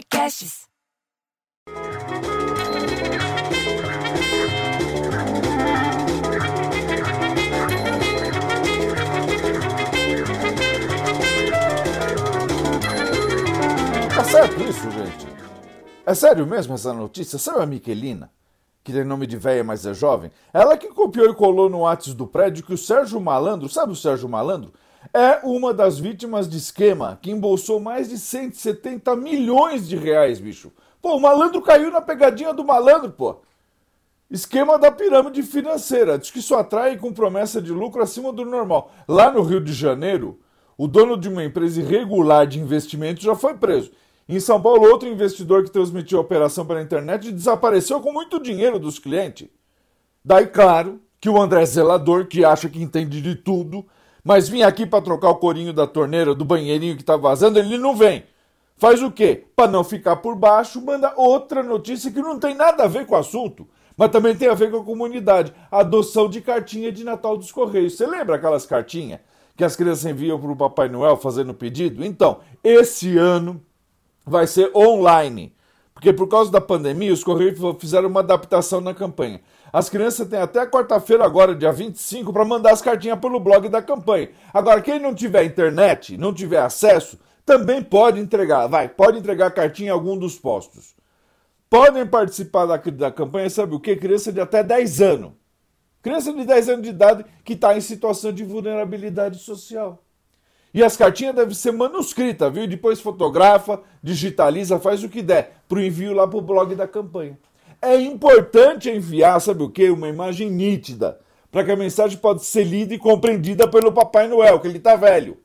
Podcasts. Tá certo isso, gente? É sério mesmo essa notícia? Sabe a Miquelina? Que tem nome de velha, mas é jovem? Ela que copiou e colou no WhatsApp do prédio que o Sérgio Malandro, sabe o Sérgio Malandro? É uma das vítimas de esquema que embolsou mais de 170 milhões de reais, bicho. Pô, o malandro caiu na pegadinha do malandro, pô. Esquema da pirâmide financeira. Diz que só atrai com promessa de lucro acima do normal. Lá no Rio de Janeiro, o dono de uma empresa irregular de investimento já foi preso. Em São Paulo, outro investidor que transmitiu a operação pela internet desapareceu com muito dinheiro dos clientes. Daí, claro, que o André Zelador, que acha que entende de tudo, mas vinha aqui para trocar o corinho da torneira do banheirinho que tá vazando, ele não vem. Faz o quê? Para não ficar por baixo, manda outra notícia que não tem nada a ver com o assunto, mas também tem a ver com a comunidade. adoção de cartinha de Natal dos Correios. Você lembra aquelas cartinhas que as crianças enviam para o Papai Noel fazendo pedido? Então, esse ano vai ser online. Porque por causa da pandemia, os Correios fizeram uma adaptação na campanha. As crianças têm até quarta-feira, agora, dia 25, para mandar as cartinhas pelo blog da campanha. Agora, quem não tiver internet, não tiver acesso, também pode entregar. Vai, pode entregar a cartinha em algum dos postos. Podem participar da, da campanha, sabe o quê? Criança de até 10 anos. Criança de 10 anos de idade que está em situação de vulnerabilidade social. E as cartinhas devem ser manuscritas, viu? Depois fotografa, digitaliza, faz o que der para o envio lá para o blog da campanha. É importante enviar, sabe o que? Uma imagem nítida, para que a mensagem possa ser lida e compreendida pelo Papai Noel, que ele está velho.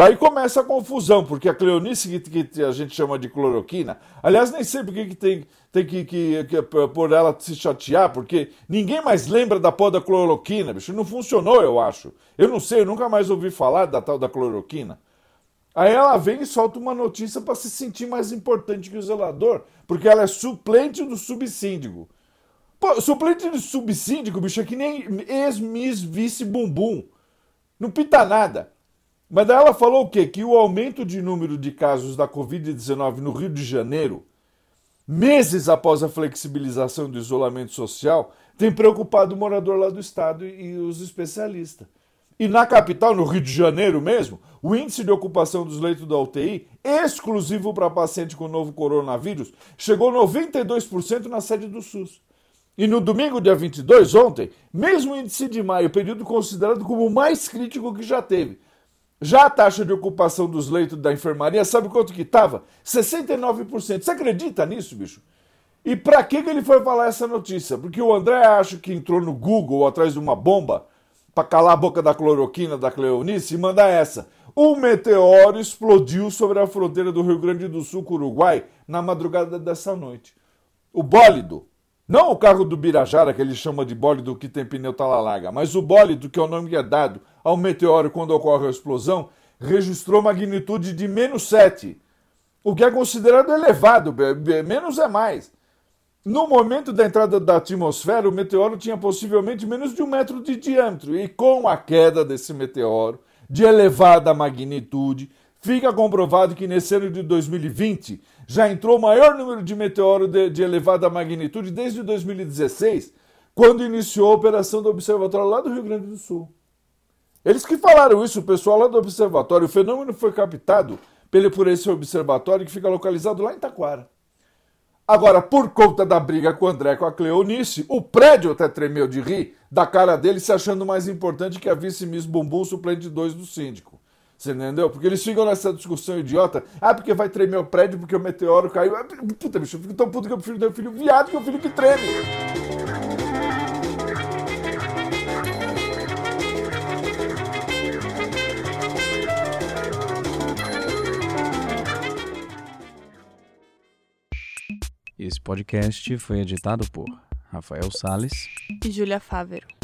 Daí começa a confusão, porque a cleonice que, a gente chama de cloroquina, aliás, nem sei por que tem, tem que, que, que, por ela se chatear, porque ninguém mais lembra da porra da cloroquina, bicho. Não funcionou, eu acho. Eu não sei, eu nunca mais ouvi falar da tal da cloroquina. Aí ela vem e solta uma notícia para se sentir mais importante que o zelador, porque ela é suplente do subsíndico. Pô, suplente do subsíndico, bicho, é que nem ex-miss vice-bumbum. Não pita nada. Mas daí ela falou o quê? Que o aumento de número de casos da Covid-19 no Rio de Janeiro, meses após a flexibilização do isolamento social, tem preocupado o morador lá do estado e os especialistas. E na capital, no Rio de Janeiro mesmo, o índice de ocupação dos leitos da UTI, exclusivo para paciente com novo coronavírus, chegou a 92% na sede do SUS. E no domingo, dia 22, ontem, mesmo índice de maio, período considerado como o mais crítico que já teve, já a taxa de ocupação dos leitos da enfermaria, sabe quanto que estava? 69%. Você acredita nisso, bicho? E para que, que ele foi falar essa notícia? Porque o André acha que entrou no Google atrás de uma bomba para calar a boca da cloroquina da Cleonice e manda essa. Um meteoro explodiu sobre a fronteira do Rio Grande do Sul com o Uruguai na madrugada dessa noite. O bólido, não o carro do Birajara, que ele chama de bólido que tem pneu larga, mas o bólido, que é o nome que é dado ao meteoro quando ocorre a explosão, registrou magnitude de menos 7, o que é considerado elevado, menos é mais. No momento da entrada da atmosfera, o meteoro tinha possivelmente menos de um metro de diâmetro, e com a queda desse meteoro, de elevada magnitude, fica comprovado que nesse ano de 2020 já entrou o maior número de meteoros de, de, elevada magnitude desde 2016, quando iniciou a operação do observatório lá do Rio Grande do Sul. Eles que falaram isso, o pessoal lá do observatório, o fenômeno foi captado por esse observatório que fica localizado lá em Taquara. Agora, por conta da briga com o André com a Cleonice, o prédio até tremeu de rir da cara dele, se achando mais importante que a vice-miss Bumbum suplente 2 do síndico. Você entendeu? Porque eles ficam nessa discussão idiota. Ah, porque vai tremer o prédio porque o meteoro caiu. Ah, puta, bicho, eu fico tão puto que eu prefiro ter um filho viado que o filho que treme. Esse podcast foi editado por Rafael Sales e Júlia Fávero.